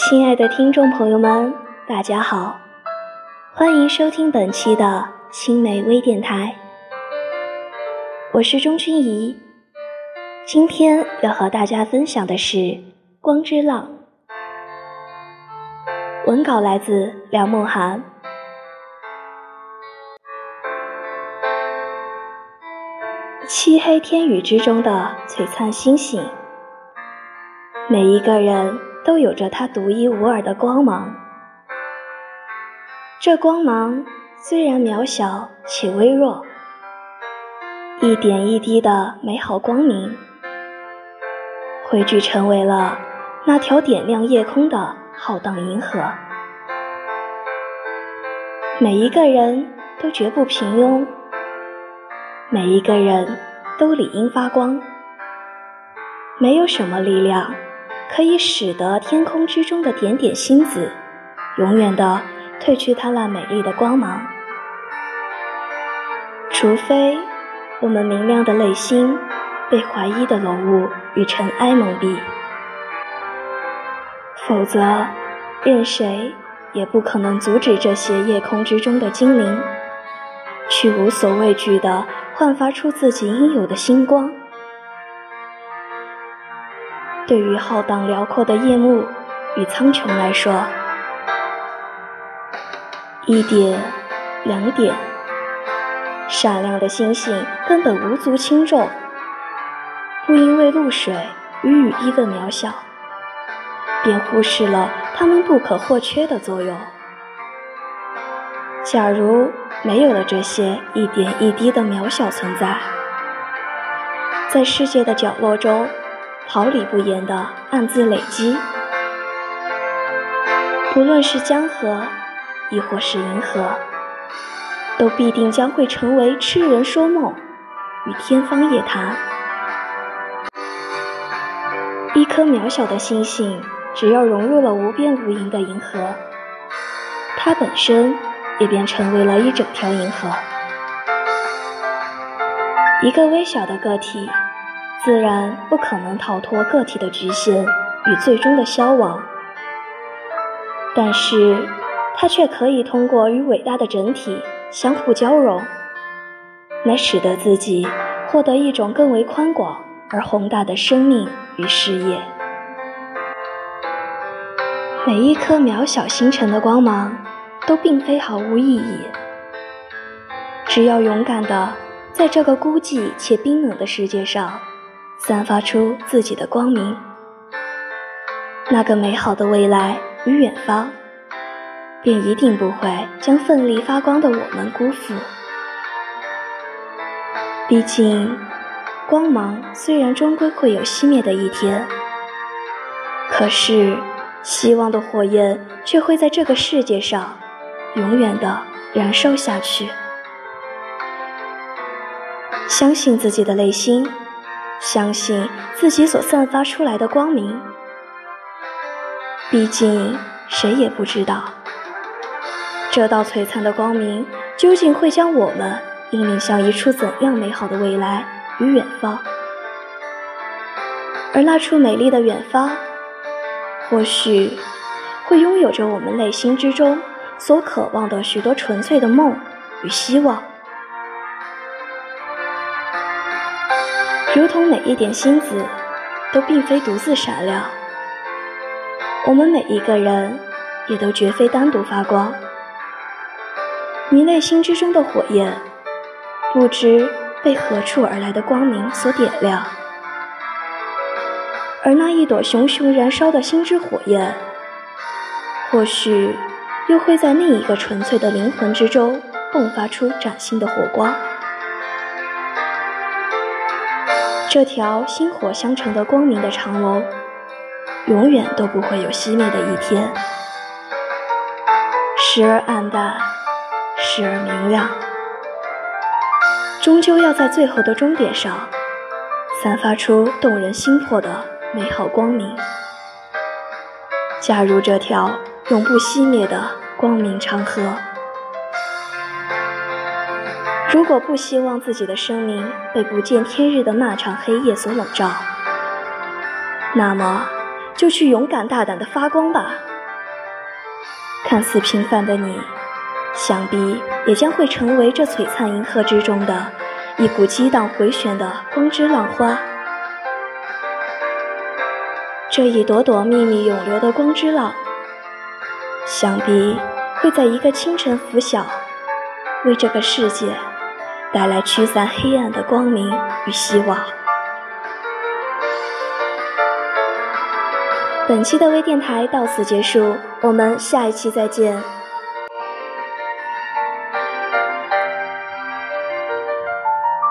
亲爱的听众朋友们，大家好，欢迎收听本期的青梅微电台，我是钟君怡。今天要和大家分享的是《光之浪》，文稿来自梁梦涵。漆黑天宇之中的璀璨星星，每一个人都有着它独一无二的光芒。这光芒虽然渺小且微弱，一点一滴的美好光明，汇聚成为了那条点亮夜空的浩荡银河。每一个人都绝不平庸。每一个人都理应发光，没有什么力量可以使得天空之中的点点星子永远的褪去它那美丽的光芒，除非我们明亮的内心被怀疑的浓雾与尘埃蒙蔽，否则任谁也不可能阻止这些夜空之中的精灵去无所畏惧的。焕发出自己应有的星光。对于浩荡辽阔的夜幕与苍穹来说，一点、两点闪亮的星星根本无足轻重，不因为露水与雨滴的渺小，便忽视了它们不可或缺的作用。假如没有了这些一点一滴的渺小存在，在世界的角落中毫厘不言的暗自累积，不论是江河，亦或是银河，都必定将会成为痴人说梦与天方夜谭。一颗渺小的星星，只要融入了无边无垠的银河，它本身。也便成为了一整条银河。一个微小的个体，自然不可能逃脱个体的局限与最终的消亡，但是它却可以通过与伟大的整体相互交融，来使得自己获得一种更为宽广而宏大的生命与事业。每一颗渺小星辰的光芒。都并非毫无意义。只要勇敢的在这个孤寂且冰冷的世界上，散发出自己的光明，那个美好的未来与远方，便一定不会将奋力发光的我们辜负。毕竟，光芒虽然终归会有熄灭的一天，可是希望的火焰却会在这个世界上。永远的燃烧下去。相信自己的内心，相信自己所散发出来的光明。毕竟，谁也不知道，这道璀璨的光明究竟会将我们引领向一处怎样美好的未来与远方。而那处美丽的远方，或许会拥有着我们内心之中。所渴望的许多纯粹的梦与希望，如同每一点星子都并非独自闪亮，我们每一个人也都绝非单独发光。你内心之中的火焰，不知被何处而来的光明所点亮，而那一朵熊熊燃烧的心之火焰，或许。又会在另一个纯粹的灵魂之中迸发出崭新的火光。这条薪火相承的光明的长龙，永远都不会有熄灭的一天。时而暗淡，时而明亮，终究要在最后的终点上，散发出动人心魄的美好光明。加入这条。永不熄灭的光明长河。如果不希望自己的生命被不见天日的那场黑夜所笼罩，那么就去勇敢大胆的发光吧。看似平凡的你，想必也将会成为这璀璨银河之中的一股激荡回旋的光之浪花。这一朵朵秘密涌流的光之浪，想必会在一个清晨拂晓，为这个世界带来驱散黑暗的光明与希望。本期的微电台到此结束，我们下一期再见。